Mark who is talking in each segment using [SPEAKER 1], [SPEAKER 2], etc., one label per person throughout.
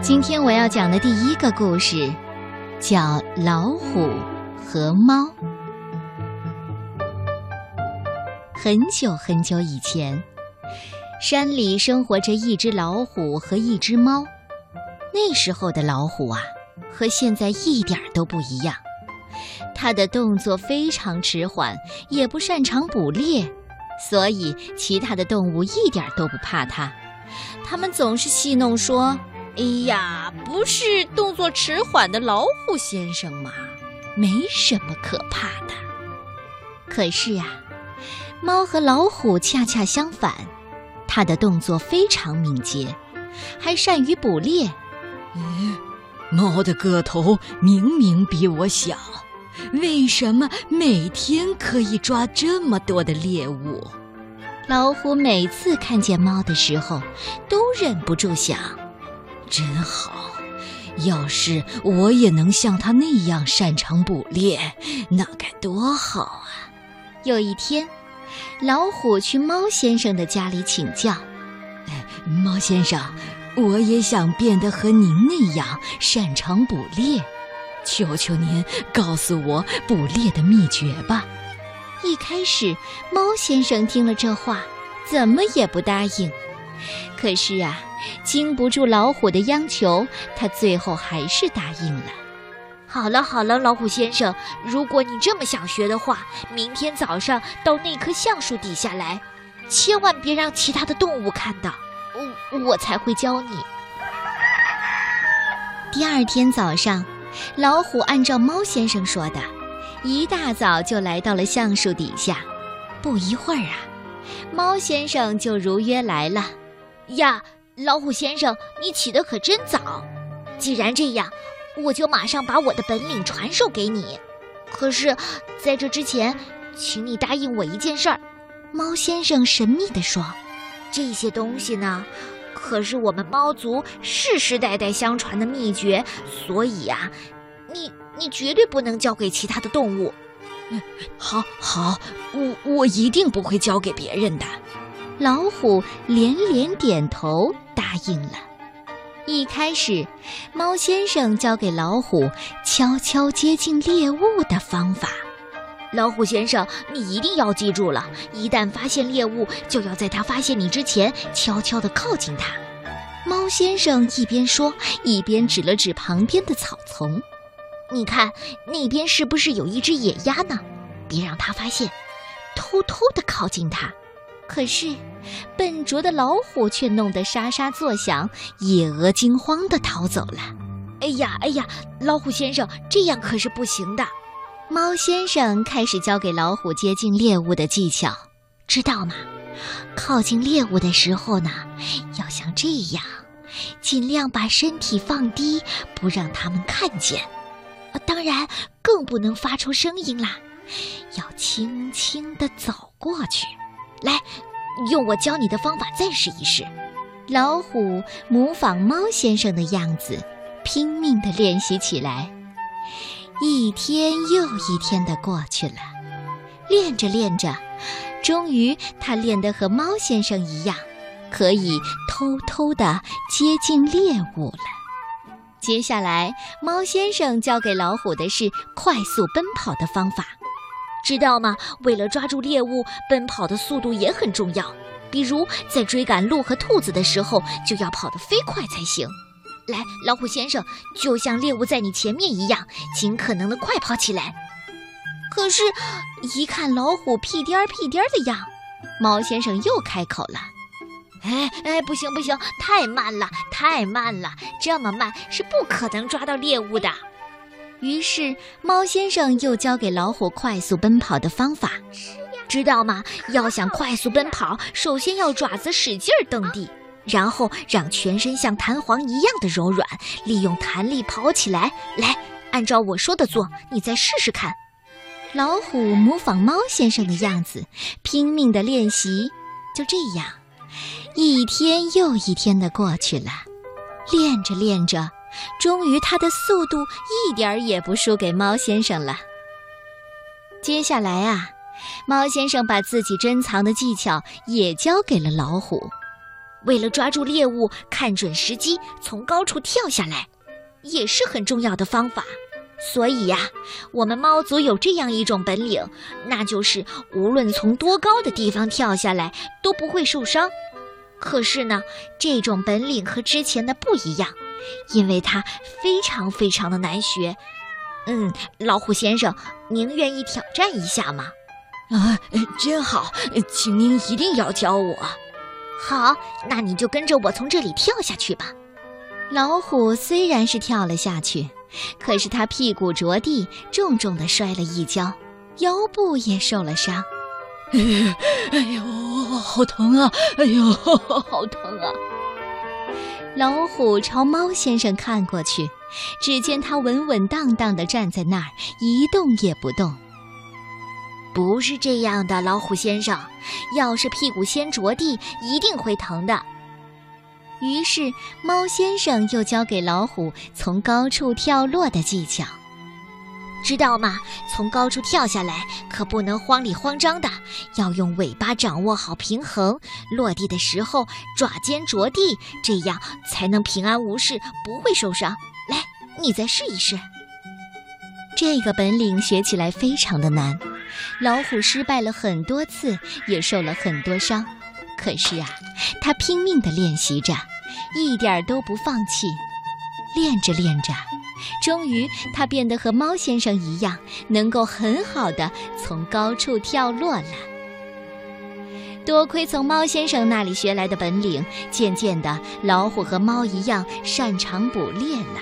[SPEAKER 1] 今天我要讲的第一个故事，叫《老虎和猫》。很久很久以前，山里生活着一只老虎和一只猫。那时候的老虎啊，和现在一点都不一样。它的动作非常迟缓，也不擅长捕猎，所以其他的动物一点都不怕它。他们总是戏弄说：“哎呀，不是动作迟缓的老虎先生吗？没什么可怕的。”可是啊，猫和老虎恰恰相反，它的动作非常敏捷，还善于捕猎。
[SPEAKER 2] 嗯，猫的个头明明比我小。为什么每天可以抓这么多的猎物？
[SPEAKER 1] 老虎每次看见猫的时候，都忍不住想：
[SPEAKER 2] 真好，要是我也能像他那样擅长捕猎，那该多好啊！
[SPEAKER 1] 有一天，老虎去猫先生的家里请教：“
[SPEAKER 2] 猫先生，我也想变得和您那样擅长捕猎。”求求您告诉我捕猎的秘诀吧！
[SPEAKER 1] 一开始，猫先生听了这话，怎么也不答应。可是啊，经不住老虎的央求，他最后还是答应了。
[SPEAKER 3] 好了好了，老虎先生，如果你这么想学的话，明天早上到那棵橡树底下来，千万别让其他的动物看到，我我才会教你。
[SPEAKER 1] 第二天早上。老虎按照猫先生说的，一大早就来到了橡树底下。不一会儿啊，猫先生就如约来了。
[SPEAKER 3] 呀，老虎先生，你起得可真早！既然这样，我就马上把我的本领传授给你。可是，在这之前，请你答应我一件事儿。
[SPEAKER 1] 猫先生神秘地说：“
[SPEAKER 3] 这些东西呢？”可是我们猫族世世代代相传的秘诀，所以呀，你你绝对不能交给其他的动物。
[SPEAKER 2] 嗯，好，好，我我一定不会交给别人的。
[SPEAKER 1] 老虎连连点头答应了。一开始，猫先生教给老虎悄悄接近猎物的方法。
[SPEAKER 3] 老虎先生，你一定要记住了，一旦发现猎物，就要在它发现你之前，悄悄地靠近它。
[SPEAKER 1] 猫先生一边说，一边指了指旁边的草丛：“
[SPEAKER 3] 你看，那边是不是有一只野鸭呢？别让它发现，偷偷地靠近它。”
[SPEAKER 1] 可是，笨拙的老虎却弄得沙沙作响，野鹅惊慌地逃走了。
[SPEAKER 3] 哎呀，哎呀，老虎先生，这样可是不行的。
[SPEAKER 1] 猫先生开始教给老虎接近猎物的技巧，知道吗？靠近猎物的时候呢，要像这样，尽量把身体放低，不让它们看见。当然，更不能发出声音啦，要轻轻地走过去。
[SPEAKER 3] 来，用我教你的方法再试一试。
[SPEAKER 1] 老虎模仿猫先生的样子，拼命地练习起来。一天又一天的过去了，练着练着，终于他练得和猫先生一样，可以偷偷地接近猎物了。接下来，猫先生教给老虎的是快速奔跑的方法，
[SPEAKER 3] 知道吗？为了抓住猎物，奔跑的速度也很重要。比如在追赶鹿和兔子的时候，就要跑得飞快才行。来，老虎先生，就像猎物在你前面一样，尽可能的快跑起来。
[SPEAKER 1] 可是，一看老虎屁颠儿屁颠儿的样，猫先生又开口了：“
[SPEAKER 3] 哎哎，不行不行，太慢了，太慢了，这么慢是不可能抓到猎物的。”
[SPEAKER 1] 于是，猫先生又教给老虎快速奔跑的方法，
[SPEAKER 3] 知道吗？要想快速奔跑，首先要爪子使劲儿蹬地。然后让全身像弹簧一样的柔软，利用弹力跑起来。来，按照我说的做，你再试试看。
[SPEAKER 1] 老虎模仿猫先生的样子，拼命的练习。就这样，一天又一天的过去了。练着练着，终于他的速度一点儿也不输给猫先生了。接下来啊，猫先生把自己珍藏的技巧也教给了老虎。
[SPEAKER 3] 为了抓住猎物，看准时机从高处跳下来，也是很重要的方法。所以呀，我们猫族有这样一种本领，那就是无论从多高的地方跳下来都不会受伤。可是呢，这种本领和之前的不一样，因为它非常非常的难学。嗯，老虎先生，您愿意挑战一下吗？
[SPEAKER 2] 啊，真好，请您一定要教我。
[SPEAKER 3] 好，那你就跟着我从这里跳下去吧。
[SPEAKER 1] 老虎虽然是跳了下去。可是他屁股着地，重重的摔了一跤，腰部也受了伤。
[SPEAKER 2] 哎呦，好疼啊！哎呦，好疼啊！
[SPEAKER 1] 老虎朝猫先生看过去，只见他稳稳当当的站在那儿，一动也不动。
[SPEAKER 3] 不是这样的，老虎先生，要是屁股先着地，一定会疼的。
[SPEAKER 1] 于是，猫先生又教给老虎从高处跳落的技巧，
[SPEAKER 3] 知道吗？从高处跳下来可不能慌里慌张的，要用尾巴掌握好平衡，落地的时候爪尖着地，这样才能平安无事，不会受伤。来，你再试一试。
[SPEAKER 1] 这个本领学起来非常的难，老虎失败了很多次，也受了很多伤。可是啊，他拼命地练习着，一点儿都不放弃。练着练着，终于他变得和猫先生一样，能够很好的从高处跳落了。多亏从猫先生那里学来的本领，渐渐的，老虎和猫一样擅长捕猎了。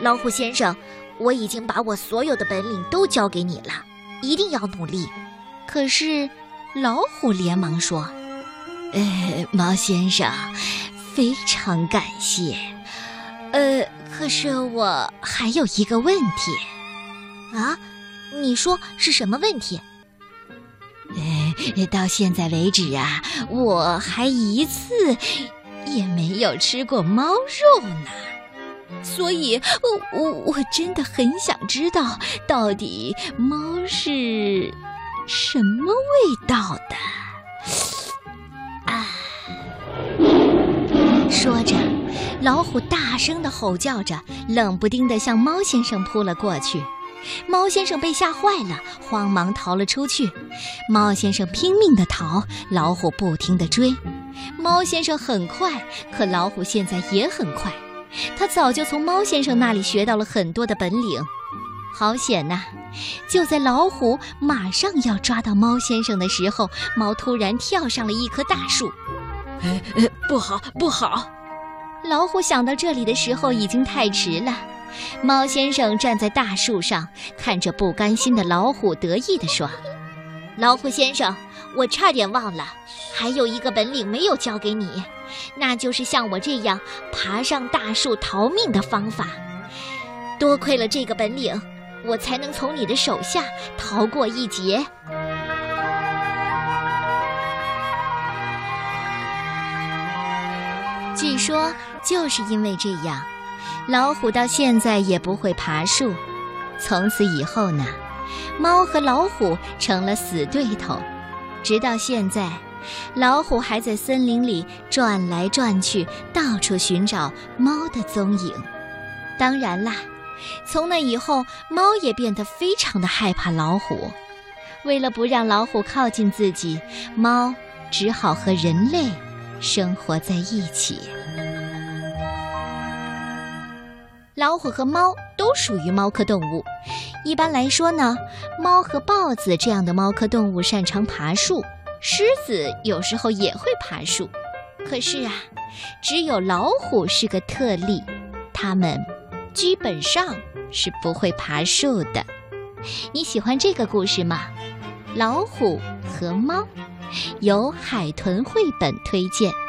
[SPEAKER 3] 老虎先生，我已经把我所有的本领都教给你了，一定要努力。
[SPEAKER 1] 可是。老虎连忙说：“
[SPEAKER 2] 呃，猫先生，非常感谢。呃，可是我还有一个问题。
[SPEAKER 3] 啊，你说是什么问题？
[SPEAKER 2] 呃，到现在为止啊，我还一次也没有吃过猫肉呢。所以，我我我真的很想知道，到底猫是……”什么味道的？
[SPEAKER 1] 啊！说着，老虎大声的吼叫着，冷不丁的向猫先生扑了过去。猫先生被吓坏了，慌忙逃了出去。猫先生拼命的逃，老虎不停的追。猫先生很快，可老虎现在也很快。他早就从猫先生那里学到了很多的本领。好险呐！就在老虎马上要抓到猫先生的时候，猫突然跳上了一棵大树。
[SPEAKER 2] 哎哎，不好，不好！
[SPEAKER 1] 老虎想到这里的时候已经太迟了。猫先生站在大树上，看着不甘心的老虎，得意地说：“
[SPEAKER 3] 老虎先生，我差点忘了，还有一个本领没有教给你，那就是像我这样爬上大树逃命的方法。多亏了这个本领。”我才能从你的手下逃过一劫。
[SPEAKER 1] 据说就是因为这样，老虎到现在也不会爬树。从此以后呢，猫和老虎成了死对头。直到现在，老虎还在森林里转来转去，到处寻找猫的踪影。当然啦。从那以后，猫也变得非常的害怕老虎。为了不让老虎靠近自己，猫只好和人类生活在一起。老虎和猫都属于猫科动物。一般来说呢，猫和豹子这样的猫科动物擅长爬树，狮子有时候也会爬树。可是啊，只有老虎是个特例，它们。基本上是不会爬树的。你喜欢这个故事吗？老虎和猫，由海豚绘本推荐。